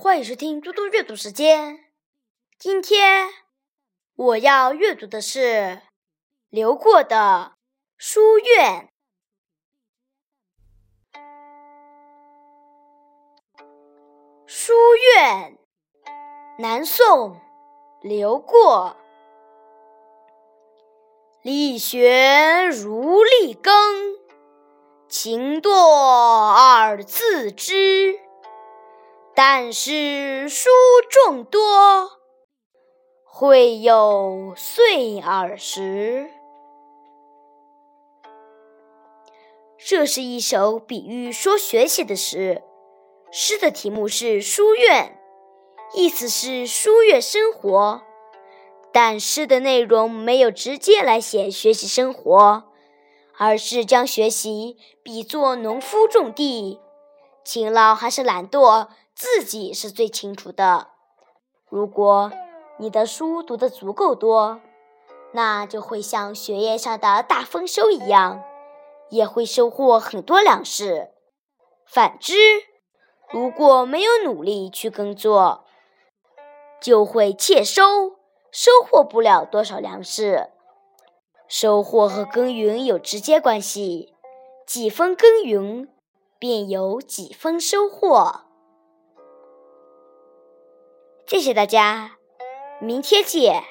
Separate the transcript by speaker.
Speaker 1: 欢迎收听嘟嘟阅读时间。今天我要阅读的是刘过的《书院》。书院，南宋，刘过。力学如力耕，勤惰而自知。但是书众多，会有碎耳时。这是一首比喻说学习的诗，诗的题目是《书院》，意思是书院生活。但诗的内容没有直接来写学习生活，而是将学习比作农夫种地，勤劳还是懒惰，自己是最清楚的。如果你的书读得足够多，那就会像学业上的大丰收一样，也会收获很多粮食。反之，如果没有努力去耕作，就会欠收。收获不了多少粮食，收获和耕耘有直接关系，几分耕耘，便有几分收获。谢谢大家。明天见。